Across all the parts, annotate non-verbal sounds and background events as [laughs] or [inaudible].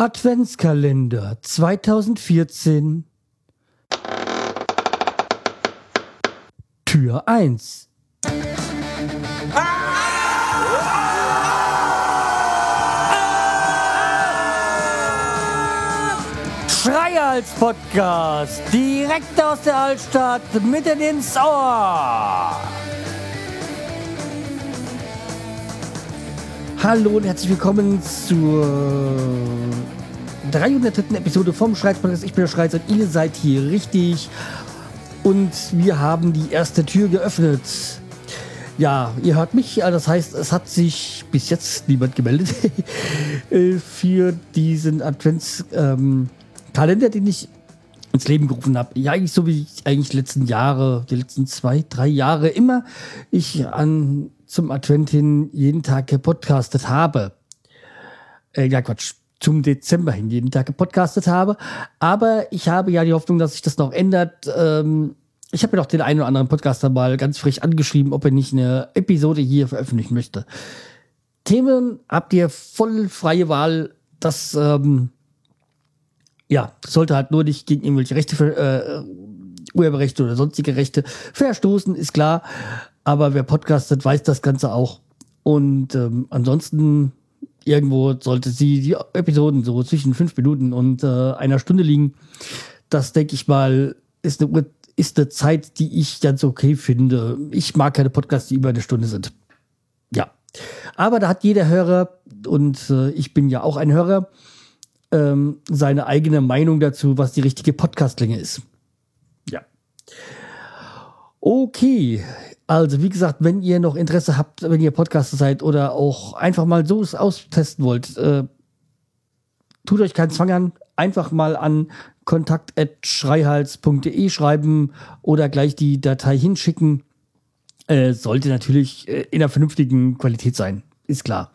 Adventskalender 2014 Tür 1 Schreihals Podcast direkt aus der Altstadt mitten ins Ohr. Hallo und herzlich willkommen zur 300. Episode vom Schreiz Podcast. Ich bin der Schreiz und ihr seid hier richtig. Und wir haben die erste Tür geöffnet. Ja, ihr hört mich, das heißt, es hat sich bis jetzt niemand gemeldet [laughs] äh, für diesen Adventskalender, den ich ins Leben gerufen habe. Ja, eigentlich so wie ich eigentlich die letzten Jahre, die letzten zwei, drei Jahre immer ich an zum Advent hin jeden Tag gepodcastet habe. Äh, ja, Quatsch, zum Dezember hin jeden Tag gepodcastet habe. Aber ich habe ja die Hoffnung, dass sich das noch ändert. Ähm, ich habe ja doch den einen oder anderen Podcaster mal ganz frisch angeschrieben, ob er nicht eine Episode hier veröffentlichen möchte. Themen habt ihr voll freie Wahl. Das ähm, ja sollte halt nur nicht gegen irgendwelche Rechte, äh, Urheberrechte oder sonstige Rechte verstoßen, ist klar. Aber wer podcastet, weiß das Ganze auch. Und ähm, ansonsten irgendwo sollte sie die Episoden so zwischen fünf Minuten und äh, einer Stunde liegen. Das denke ich mal ist eine, ist eine Zeit, die ich ganz okay finde. Ich mag keine Podcasts, die über eine Stunde sind. Ja. Aber da hat jeder Hörer, und äh, ich bin ja auch ein Hörer, ähm, seine eigene Meinung dazu, was die richtige Podcastlänge ist. Ja. Okay, also, wie gesagt, wenn ihr noch Interesse habt, wenn ihr Podcaster seid oder auch einfach mal so es austesten wollt, äh, tut euch keinen Zwang an, einfach mal an kontakt.schreihals.de schreiben oder gleich die Datei hinschicken. Äh, sollte natürlich äh, in einer vernünftigen Qualität sein, ist klar.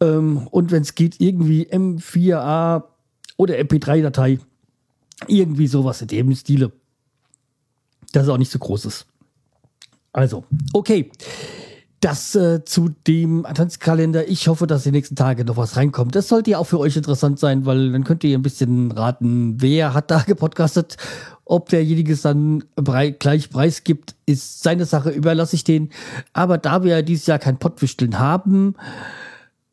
Ähm, und wenn es geht, irgendwie M4A oder MP3-Datei, irgendwie sowas in dem Stile, dass es auch nicht so groß ist. Also, okay. Das äh, zu dem Adventskalender. Ich hoffe, dass die nächsten Tage noch was reinkommt. Das sollte ja auch für euch interessant sein, weil dann könnt ihr ein bisschen raten, wer hat da [laughs] gepodcastet. Ob derjenige es dann brei gleich preisgibt, ist seine Sache, überlasse ich den. Aber da wir dieses Jahr kein Pottwichteln haben,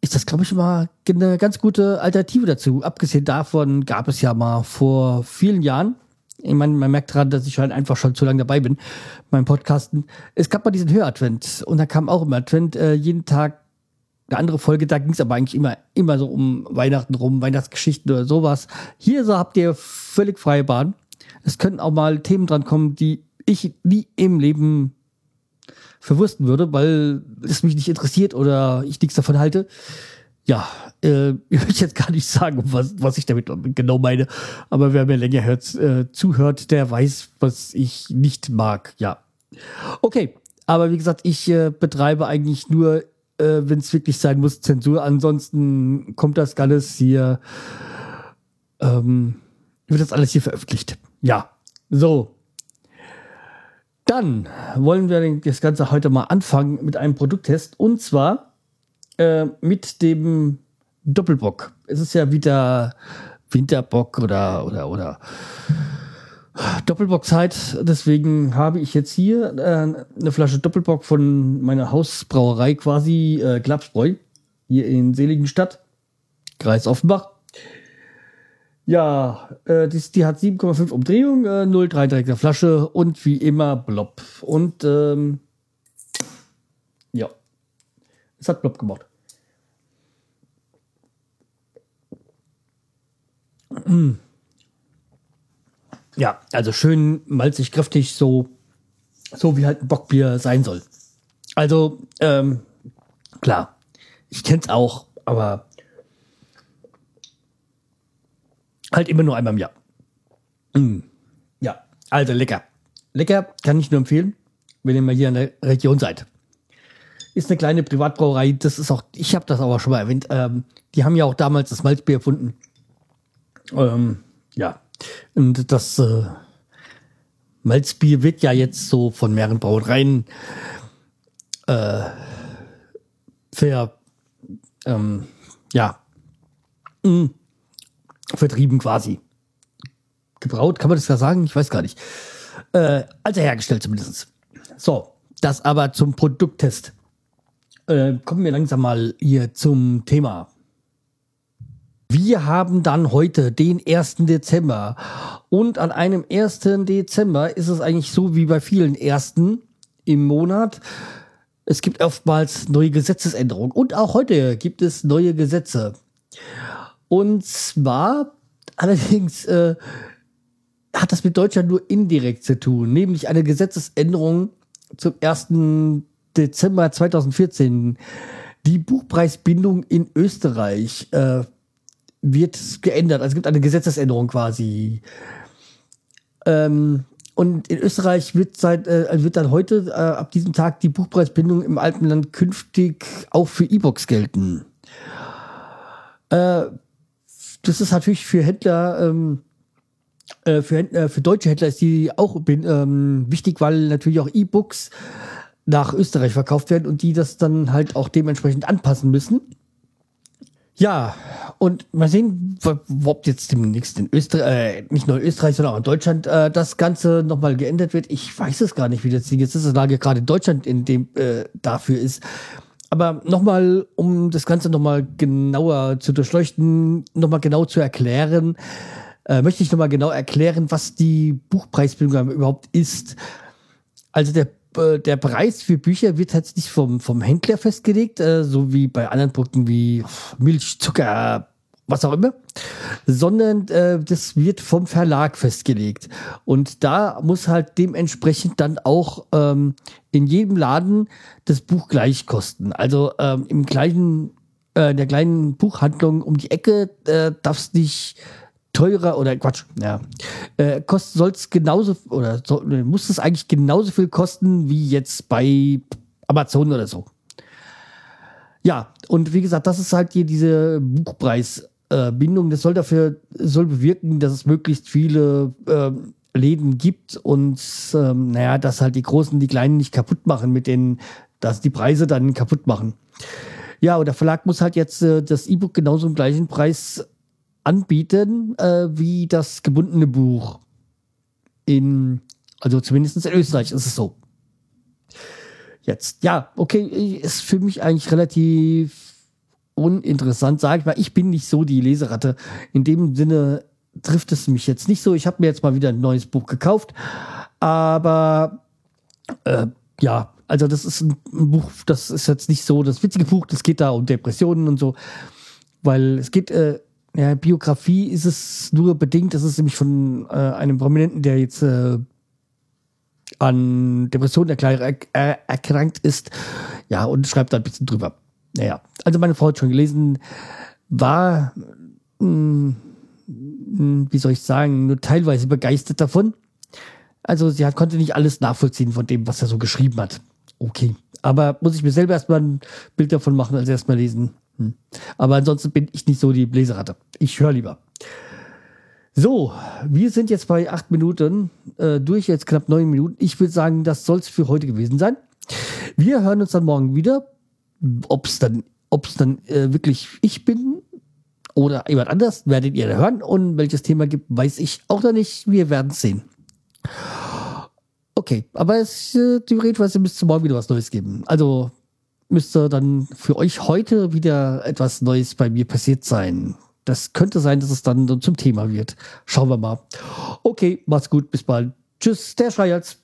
ist das, glaube ich, mal eine ganz gute Alternative dazu. Abgesehen davon gab es ja mal vor vielen Jahren ich meine, man merkt gerade, dass ich halt einfach schon zu lange dabei bin beim Podcasten. Es gab mal diesen Höradvent und da kam auch im Advent äh, jeden Tag eine andere Folge. Da ging es aber eigentlich immer, immer so um Weihnachten rum, Weihnachtsgeschichten oder sowas. Hier so habt ihr völlig freie Bahn. Es können auch mal Themen dran kommen, die ich nie im Leben verwursten würde, weil es mich nicht interessiert oder ich nichts davon halte ja, äh, [laughs] ich will jetzt gar nicht sagen, was, was ich damit genau meine, aber wer mir länger hört, äh, zuhört, der weiß, was ich nicht mag. Ja. Okay, aber wie gesagt, ich äh, betreibe eigentlich nur, äh, wenn es wirklich sein muss, Zensur. Ansonsten kommt das alles hier, ähm, wird das alles hier veröffentlicht. Ja, so. Dann wollen wir das Ganze heute mal anfangen mit einem Produkttest. Und zwar äh, mit dem Doppelbock. Es ist ja wieder Winterbock oder, oder, oder Doppelbockzeit. Deswegen habe ich jetzt hier äh, eine Flasche Doppelbock von meiner Hausbrauerei quasi, äh, Glapsbräu, hier in Seligenstadt, Kreis Offenbach. Ja, äh, die, die hat 7,5 Umdrehungen, äh, 0,33er Flasche und wie immer Blob. Und ähm, ja, es hat Blob gemacht. Ja, also schön malzig, kräftig, so, so wie halt ein Bockbier sein soll. Also, ähm, klar, ich kenn's auch, aber halt immer nur einmal im Jahr. Mm. Ja, also lecker. Lecker kann ich nur empfehlen, wenn ihr mal hier in der Region seid. Ist eine kleine Privatbrauerei, das ist auch, ich habe das aber schon mal erwähnt, ähm, die haben ja auch damals das Malzbier erfunden. Ähm, ja, und das äh, Malzbier wird ja jetzt so von mehreren Brauereien äh, ver, ähm, ja, mh, hm, vertrieben quasi. Gebraut, kann man das da sagen? Ich weiß gar nicht. Äh, also hergestellt zumindest. So, das aber zum Produkttest. Äh, kommen wir langsam mal hier zum Thema. Wir haben dann heute den 1. Dezember. Und an einem 1. Dezember ist es eigentlich so wie bei vielen ersten im Monat. Es gibt oftmals neue Gesetzesänderungen. Und auch heute gibt es neue Gesetze. Und zwar allerdings äh, hat das mit Deutschland nur indirekt zu tun, nämlich eine Gesetzesänderung zum 1. Dezember 2014. Die Buchpreisbindung in Österreich äh, wird geändert. Also es gibt eine Gesetzesänderung quasi. Ähm, und in Österreich wird seit äh, wird dann heute äh, ab diesem Tag die Buchpreisbindung im Alpenland künftig auch für E-Books gelten. Äh, das ist natürlich für Händler, ähm, äh, für, Händler, für deutsche Händler ist die auch ähm, wichtig, weil natürlich auch E-Books nach Österreich verkauft werden und die das dann halt auch dementsprechend anpassen müssen. Ja, und mal sehen, ob jetzt demnächst in Österreich, äh, nicht nur in Österreich, sondern auch in Deutschland äh, das Ganze nochmal geändert wird. Ich weiß es gar nicht, wie das jetzt ist, das Lage gerade in Deutschland in dem äh, dafür ist. Aber nochmal, um das Ganze nochmal genauer zu durchleuchten, nochmal genau zu erklären, äh, möchte ich nochmal genau erklären, was die Buchpreisbildung überhaupt ist. Also der der Preis für Bücher wird jetzt nicht vom, vom Händler festgelegt, äh, so wie bei anderen Produkten wie Milch, Zucker, was auch immer, sondern äh, das wird vom Verlag festgelegt. Und da muss halt dementsprechend dann auch ähm, in jedem Laden das Buch gleich kosten. Also ähm, im gleichen, äh, in der kleinen Buchhandlung um die Ecke äh, darf es nicht teurer oder Quatsch, ja, äh, soll es genauso oder soll, muss es eigentlich genauso viel kosten wie jetzt bei Amazon oder so. Ja, und wie gesagt, das ist halt hier diese Buchpreisbindung. Äh, das soll dafür, soll bewirken, dass es möglichst viele äh, Läden gibt und ähm, naja, dass halt die Großen die Kleinen nicht kaputt machen mit den, dass die Preise dann kaputt machen. Ja, und der Verlag muss halt jetzt äh, das E-Book genauso im gleichen Preis anbieten äh, wie das gebundene Buch. In, also zumindest in Österreich ist es so. Jetzt, ja, okay, ist für mich eigentlich relativ uninteressant, sage ich mal. Ich bin nicht so die Leseratte. In dem Sinne trifft es mich jetzt nicht so. Ich habe mir jetzt mal wieder ein neues Buch gekauft, aber äh, ja, also das ist ein, Buch, das ist jetzt nicht so das witzige Buch, das geht da um Depressionen und so, weil es geht äh, ja, Biografie ist es nur bedingt. Das ist nämlich von äh, einem Prominenten, der jetzt äh, an Depressionen erk äh, erkrankt ist. Ja, und schreibt da ein bisschen drüber. Naja, also meine Frau hat schon gelesen, war, mh, hm, wie soll ich sagen, nur teilweise begeistert davon. Also sie hat, konnte nicht alles nachvollziehen von dem, was er so geschrieben hat. Okay. Aber muss ich mir selber erstmal ein Bild davon machen, als erstmal lesen. Hm. Aber ansonsten bin ich nicht so die Bläseratte. Ich höre lieber. So, wir sind jetzt bei acht Minuten äh, durch, jetzt knapp neun Minuten. Ich würde sagen, das soll es für heute gewesen sein. Wir hören uns dann morgen wieder. Ob es dann, ob's dann äh, wirklich ich bin oder jemand anders, werdet ihr hören. Und welches Thema gibt, weiß ich auch noch nicht. Wir werden es sehen. Okay, aber es äh, theoretisch bis zum Morgen wieder was Neues geben. Also müsste dann für euch heute wieder etwas Neues bei mir passiert sein. Das könnte sein, dass es dann zum Thema wird. Schauen wir mal. Okay, macht's gut, bis bald. Tschüss, der Schreierz.